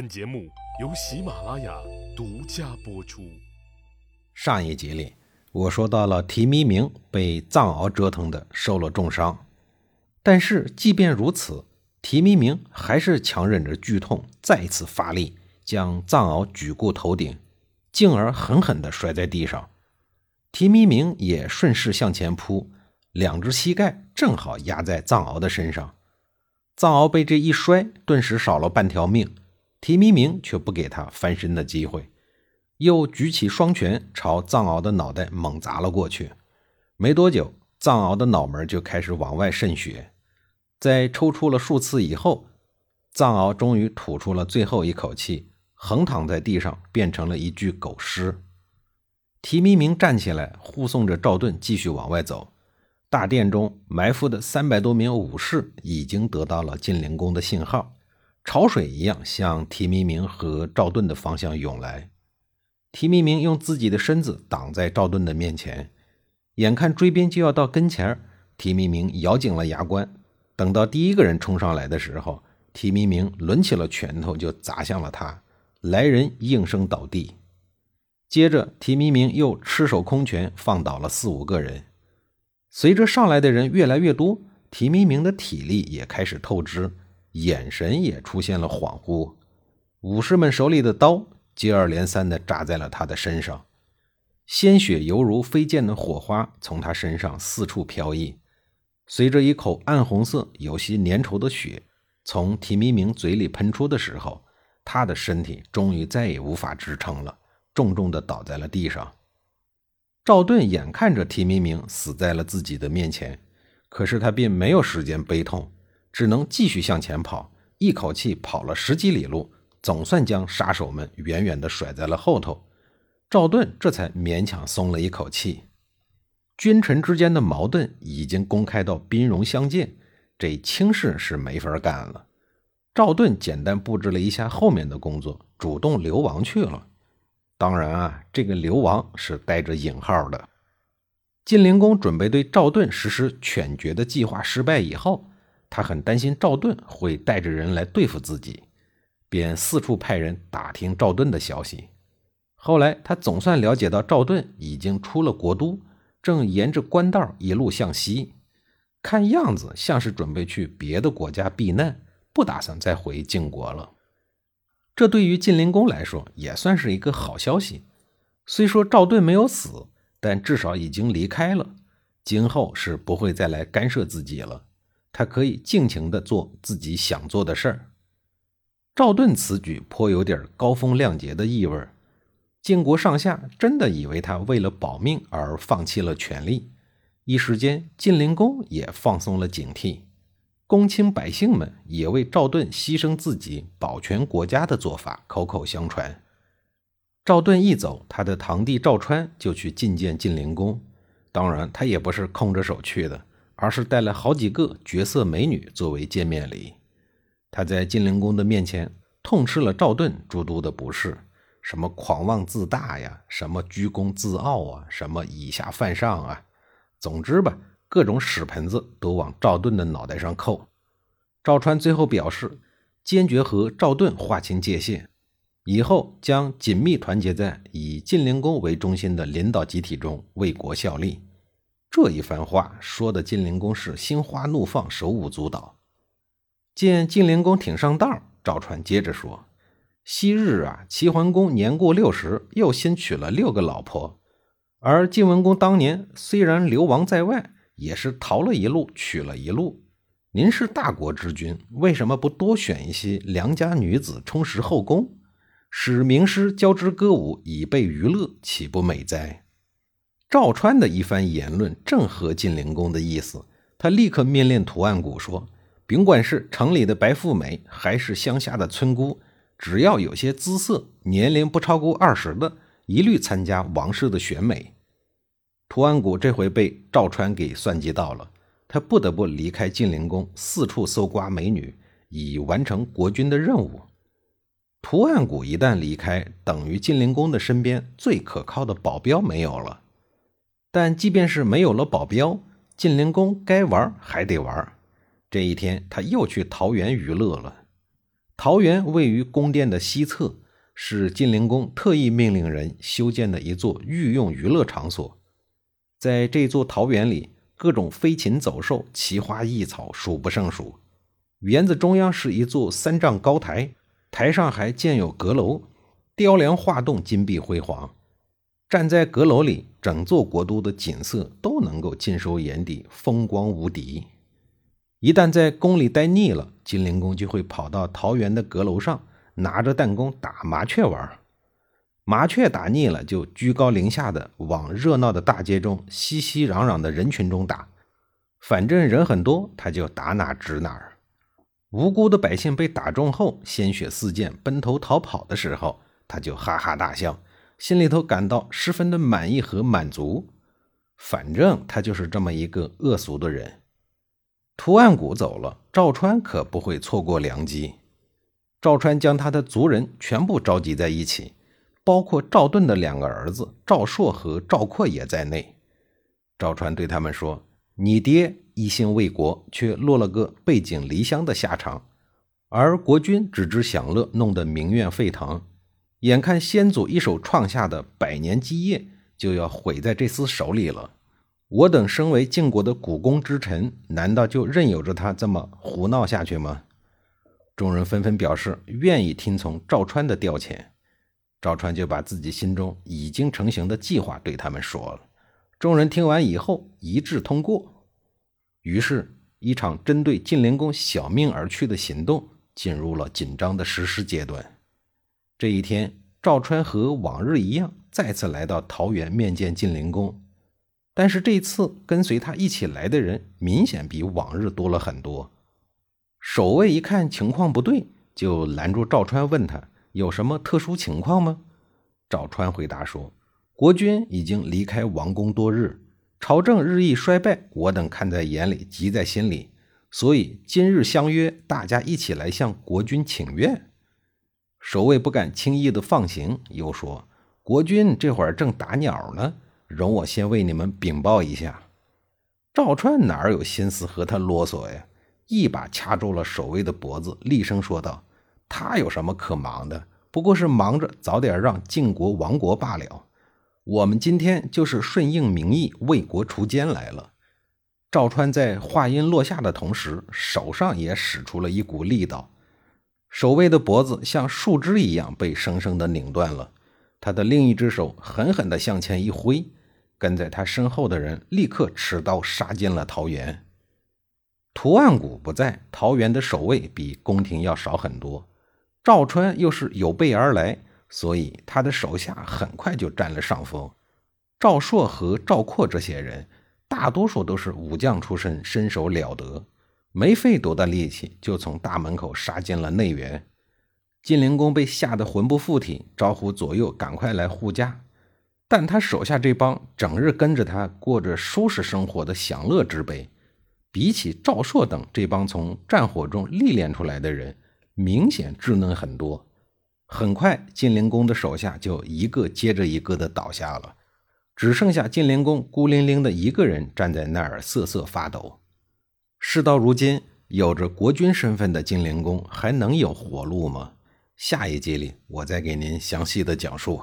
本节目由喜马拉雅独家播出。上一集里，我说到了提弥明被藏獒折腾的受了重伤，但是即便如此，提弥明还是强忍着剧痛，再次发力，将藏獒举过头顶，进而狠狠地摔在地上。提弥明也顺势向前扑，两只膝盖正好压在藏獒的身上。藏獒被这一摔，顿时少了半条命。提弥明却不给他翻身的机会，又举起双拳朝藏獒的脑袋猛砸了过去。没多久，藏獒的脑门就开始往外渗血。在抽搐了数次以后，藏獒终于吐出了最后一口气，横躺在地上，变成了一具狗尸。提弥明站起来，护送着赵盾继续往外走。大殿中埋伏的三百多名武士已经得到了晋灵公的信号。潮水一样向提弥明和赵盾的方向涌来。提弥明用自己的身子挡在赵盾的面前，眼看追兵就要到跟前儿，提弥明咬紧了牙关。等到第一个人冲上来的时候，提弥明抡起了拳头就砸向了他，来人应声倒地。接着，提弥明又赤手空拳放倒了四五个人。随着上来的人越来越多，提弥明的体力也开始透支。眼神也出现了恍惚，武士们手里的刀接二连三地扎在了他的身上，鲜血犹如飞溅的火花从他身上四处飘逸。随着一口暗红色、有些粘稠的血从提弥明嘴里喷出的时候，他的身体终于再也无法支撑了，重重地倒在了地上。赵盾眼看着提弥明死在了自己的面前，可是他并没有时间悲痛。只能继续向前跑，一口气跑了十几里路，总算将杀手们远远地甩在了后头。赵盾这才勉强松了一口气。君臣之间的矛盾已经公开到兵戎相见，这轻视是没法干了。赵盾简单布置了一下后面的工作，主动流亡去了。当然啊，这个流亡是带着引号的。晋灵公准备对赵盾实施犬绝的计划失败以后。他很担心赵盾会带着人来对付自己，便四处派人打听赵盾的消息。后来他总算了解到赵盾已经出了国都，正沿着官道一路向西，看样子像是准备去别的国家避难，不打算再回晋国了。这对于晋灵公来说也算是一个好消息。虽说赵盾没有死，但至少已经离开了，今后是不会再来干涉自己了。他可以尽情地做自己想做的事儿。赵盾此举颇有点高风亮节的意味晋国上下真的以为他为了保命而放弃了权力。一时间，晋灵公也放松了警惕，公卿百姓们也为赵盾牺牲自己保全国家的做法口口相传。赵盾一走，他的堂弟赵川就去觐见晋灵公。当然，他也不是空着手去的。而是带了好几个绝色美女作为见面礼。他在晋灵公的面前痛斥了赵盾诸多的不是，什么狂妄自大呀，什么居功自傲啊，什么以下犯上啊，总之吧，各种屎盆子都往赵盾的脑袋上扣。赵川最后表示，坚决和赵盾划清界限，以后将紧密团结在以晋灵公为中心的领导集体中，为国效力。这一番话说的晋灵公是心花怒放，手舞足蹈。见晋灵公挺上道，赵传接着说：“昔日啊，齐桓公年过六十，又新娶了六个老婆。而晋文公当年虽然流亡在外，也是逃了一路，娶了一路。您是大国之君，为什么不多选一些良家女子充实后宫，使名师教之歌舞，以备娱乐，岂不美哉？”赵川的一番言论正合晋灵公的意思，他立刻命令图案谷说：“甭管是城里的白富美，还是乡下的村姑，只要有些姿色，年龄不超过二十的，一律参加王室的选美。”图案谷这回被赵川给算计到了，他不得不离开晋灵公，四处搜刮美女，以完成国君的任务。图案谷一旦离开，等于晋灵公的身边最可靠的保镖没有了。但即便是没有了保镖，晋灵公该玩还得玩。这一天，他又去桃园娱乐了。桃园位于宫殿的西侧，是晋灵公特意命令人修建的一座御用娱乐场所。在这座桃园里，各种飞禽走兽、奇花异草数不胜数。园子中央是一座三丈高台，台上还建有阁楼，雕梁画栋，金碧辉煌。站在阁楼里，整座国都的景色都能够尽收眼底，风光无敌。一旦在宫里待腻了，金灵公就会跑到桃园的阁楼上，拿着弹弓打麻雀玩。麻雀打腻了，就居高临下的往热闹的大街中、熙熙攘攘的人群中打，反正人很多，他就打哪指哪儿。无辜的百姓被打中后，鲜血四溅，奔头逃跑的时候，他就哈哈大笑，心里头感到十分的满意和满足。反正他就是这么一个恶俗的人。图案谷走了，赵川可不会错过良机。赵川将他的族人全部召集在一起。包括赵盾的两个儿子赵朔和赵括也在内。赵川对他们说：“你爹一心为国，却落了个背井离乡的下场；而国君只知享乐，弄得民怨沸腾。眼看先祖一手创下的百年基业就要毁在这厮手里了，我等身为晋国的股肱之臣，难道就任由着他这么胡闹下去吗？”众人纷纷表示愿意听从赵川的调遣。赵川就把自己心中已经成型的计划对他们说了。众人听完以后一致通过。于是，一场针对晋灵公小命而去的行动进入了紧张的实施阶段。这一天，赵川和往日一样，再次来到桃园面见晋灵公。但是这次跟随他一起来的人明显比往日多了很多。守卫一看情况不对，就拦住赵川，问他。有什么特殊情况吗？赵川回答说：“国君已经离开王宫多日，朝政日益衰败，我等看在眼里，急在心里，所以今日相约，大家一起来向国君请愿。”守卫不敢轻易的放行，又说：“国君这会儿正打鸟呢，容我先为你们禀报一下。”赵川哪有心思和他啰嗦呀？一把掐住了守卫的脖子，厉声说道。他有什么可忙的？不过是忙着早点让晋国亡国罢了。我们今天就是顺应民意，为国除奸来了。赵川在话音落下的同时，手上也使出了一股力道，守卫的脖子像树枝一样被生生的拧断了。他的另一只手狠狠地向前一挥，跟在他身后的人立刻持刀杀进了桃园。图案谷不在，桃园的守卫比宫廷要少很多。赵川又是有备而来，所以他的手下很快就占了上风。赵朔和赵括这些人，大多数都是武将出身，身手了得，没费多大力气就从大门口杀进了内园。晋灵公被吓得魂不附体，招呼左右赶快来护驾。但他手下这帮整日跟着他过着舒适生活的享乐之辈，比起赵朔等这帮从战火中历练出来的人。明显稚嫩很多，很快晋灵公的手下就一个接着一个的倒下了，只剩下晋灵公孤零零的一个人站在那儿瑟瑟发抖。事到如今，有着国君身份的晋灵公还能有活路吗？下一集里我再给您详细的讲述。